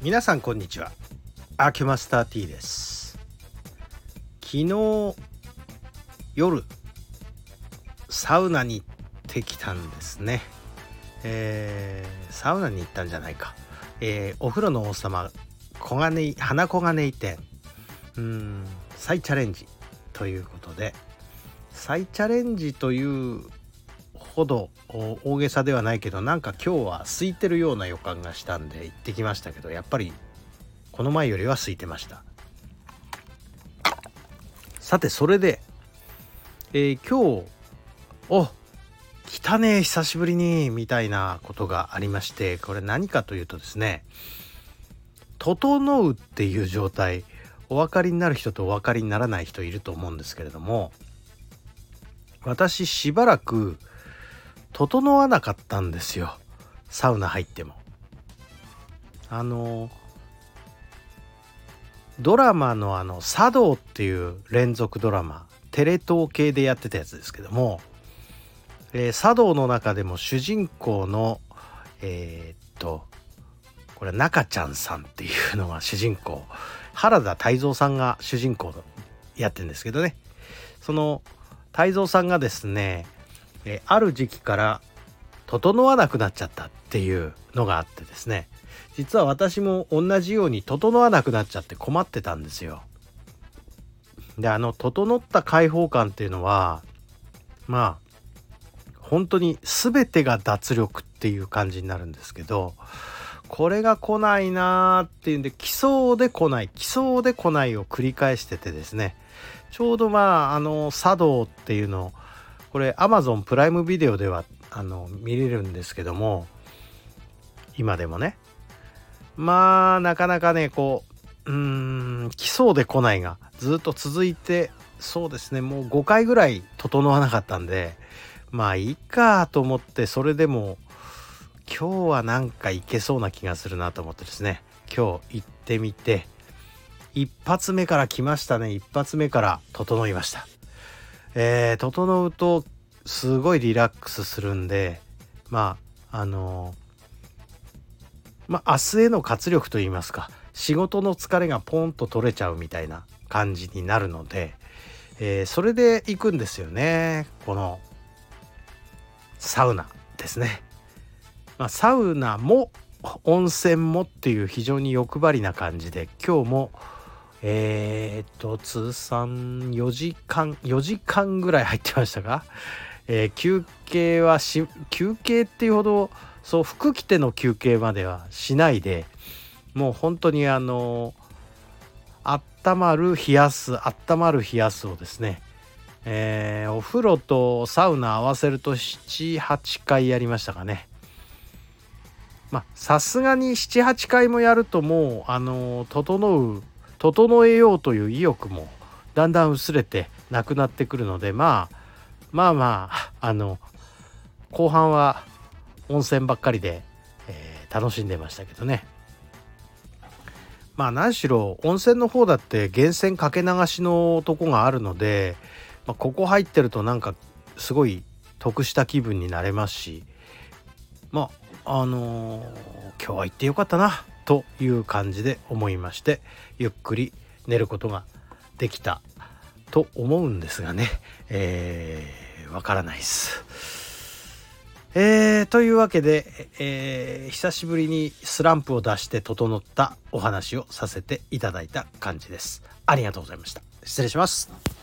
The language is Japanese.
皆さんこんにちは。アーキュマスター T です。昨日夜サウナに行ってきたんですね。えー、サウナに行ったんじゃないか、えー、お風呂の王様黄金花黄金井店うん再チャレンジということで。再チャレンジというほど大げさではないけどなんか今日は空いてるような予感がしたんで行ってきましたけどやっぱりこの前よりは空いてました。さてそれで、えー、今日お来たね久しぶりにみたいなことがありましてこれ何かというとですね整うっていう状態お分かりになる人とお分かりにならない人いると思うんですけれども私しばらく整わなかったんですよ。サウナ入っても。あのドラマのあの「茶道」っていう連続ドラマテレ東系でやってたやつですけども、えー、茶道の中でも主人公のえー、っとこれ中ちゃんさんっていうのが主人公。原田泰造さんが主人公やってるんですけどね。その泰造さんがですねえある時期から整わなくなっちゃったっていうのがあってですね実は私も同じように整わなくなっちゃって困ってたんですよ。であの整った解放感っていうのはまあ本当に全てが脱力っていう感じになるんですけどこれが来ないなーっていうんで来そうで来ない来そうで来ないを繰り返しててですねちょうどまああの茶道っていうのをこれ Amazon プライムビデオではあの見れるんですけども今でもね。まあなかなかねこううーん来そうで来ないがずっと続いてそうですね。もう5回ぐらい整わなかったんでまあいいかと思ってそれでも今日はなんかいけそうな気がするなと思ってですね。今日行ってみて一発目から来ましたね。一発目から整いました。えー、整うとすごいリラックスするんでまああのまあ明日への活力といいますか仕事の疲れがポンと取れちゃうみたいな感じになるので、えー、それで行くんですよねこのサウナですね。まあ、サウナも温泉もっていう非常に欲張りな感じで今日もえー、っと通算4時間4時間ぐらい入ってましたか、えー、休憩はし休憩っていうほどそう服着ての休憩まではしないでもう本当にあの温まる冷やす温まる冷やすをですね、えー、お風呂とサウナ合わせると78回やりましたかね。まあさすがに78回もやるともうあの整う整えようという意欲もだんだん薄れてなくなってくるのでまあまあまああの後半は温泉ばっかりで、えー、楽しんでましたけどね。まあ何しろ温泉の方だって源泉かけ流しのとこがあるので、まあ、ここ入ってるとなんかすごい得した気分になれますしまああのー、今日は行ってよかったな。という感じで思いましてゆっくり寝ることができたと思うんですがねえー、わからないです。えー、というわけで、えー、久しぶりにスランプを出して整ったお話をさせていただいた感じです。ありがとうございました。失礼します。